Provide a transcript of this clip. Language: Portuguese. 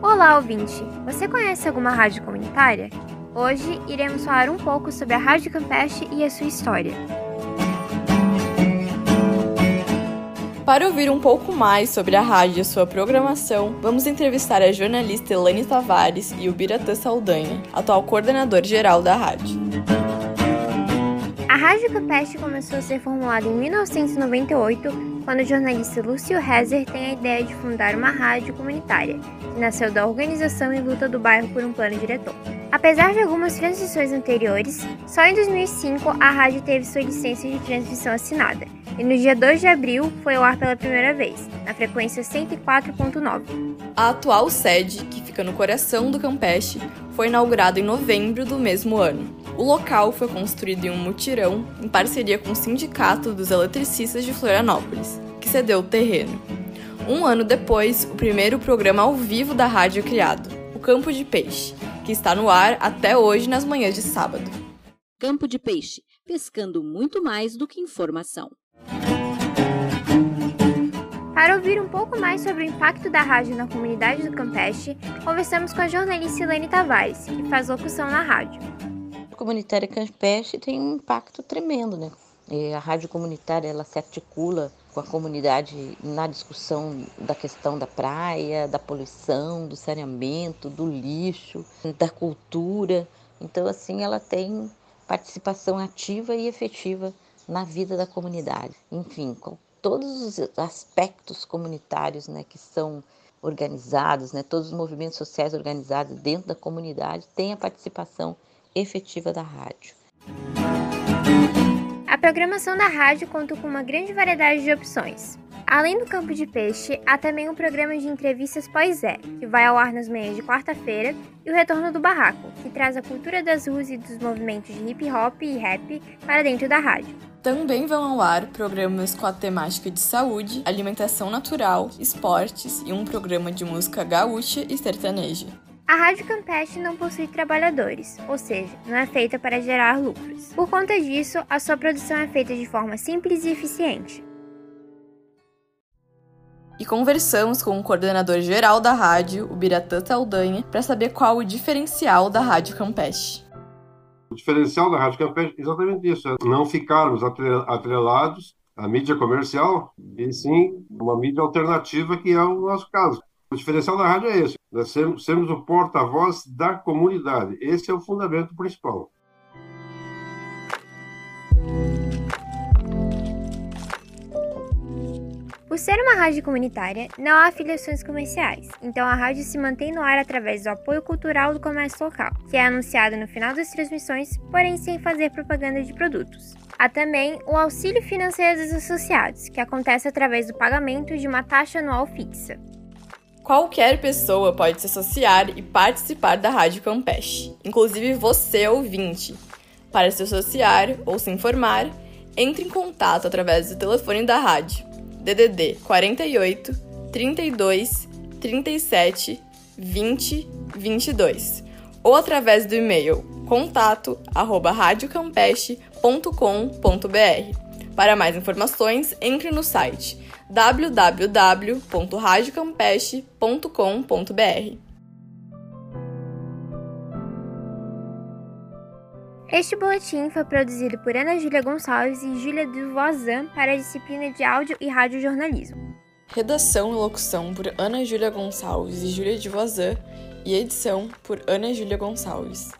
Olá, ouvinte! Você conhece alguma rádio comunitária? Hoje iremos falar um pouco sobre a Rádio Campeche e a sua história. Para ouvir um pouco mais sobre a rádio e sua programação, vamos entrevistar a jornalista Elaine Tavares e o Biratã Saldanha, atual coordenador geral da rádio. A Rádio Campeche começou a ser formulada em 1998, quando o jornalista Lúcio Rezer tem a ideia de fundar uma rádio comunitária, que nasceu da organização e luta do bairro por um plano diretor. Apesar de algumas transições anteriores, só em 2005 a rádio teve sua licença de transmissão assinada, e no dia 2 de abril foi ao ar pela primeira vez, na frequência 104.9. A atual sede, que fica no coração do Campeche, foi inaugurada em novembro do mesmo ano. O local foi construído em um mutirão em parceria com o Sindicato dos Eletricistas de Florianópolis, que cedeu o terreno. Um ano depois, o primeiro programa ao vivo da rádio criado, o Campo de Peixe, que está no ar até hoje nas manhãs de sábado. Campo de Peixe, pescando muito mais do que informação. Para ouvir um pouco mais sobre o impacto da rádio na comunidade do Campeche, conversamos com a jornalista Elaine Tavares, que faz locução na rádio. Comunitária Campeche tem um impacto tremendo, né? E a rádio comunitária ela se articula com a comunidade na discussão da questão da praia, da poluição, do saneamento, do lixo, da cultura. Então, assim, ela tem participação ativa e efetiva na vida da comunidade. Enfim, com todos os aspectos comunitários né, que são organizados, né, todos os movimentos sociais organizados dentro da comunidade têm a participação efetiva da rádio. A programação da rádio conta com uma grande variedade de opções. Além do Campo de Peixe, há também um programa de entrevistas pós-é, que vai ao ar nas manhãs de quarta-feira, e o Retorno do Barraco, que traz a cultura das ruas e dos movimentos de hip hop e rap para dentro da rádio. Também vão ao ar programas com a temática de saúde, alimentação natural, esportes e um programa de música gaúcha e sertaneja. A Rádio Campeche não possui trabalhadores, ou seja, não é feita para gerar lucros. Por conta disso, a sua produção é feita de forma simples e eficiente e conversamos com o coordenador geral da rádio, o Biratã Saldanha, para saber qual o diferencial da Rádio Campeche. O diferencial da Rádio Campeche é exatamente isso, é não ficarmos atrelados à mídia comercial, e sim uma mídia alternativa, que é o nosso caso. O diferencial da rádio é esse, nós sermos, sermos o porta-voz da comunidade. Esse é o fundamento principal. Por ser uma rádio comunitária, não há afiliações comerciais, então a rádio se mantém no ar através do apoio cultural do comércio local, que é anunciado no final das transmissões, porém sem fazer propaganda de produtos. Há também o auxílio financeiro dos associados, que acontece através do pagamento de uma taxa anual fixa. Qualquer pessoa pode se associar e participar da Rádio Campeche, inclusive você ouvinte. Para se associar ou se informar, entre em contato através do telefone da rádio DDD 48 32 37 20 22 ou através do e-mail contato arroba. Para mais informações, entre no site www.radiocampeche.com.br. Este boletim foi produzido por Ana Júlia Gonçalves e Júlia Duvozan para a disciplina de Áudio e Radiojornalismo. Redação e locução por Ana Júlia Gonçalves e Júlia Duvozan e edição por Ana Júlia Gonçalves.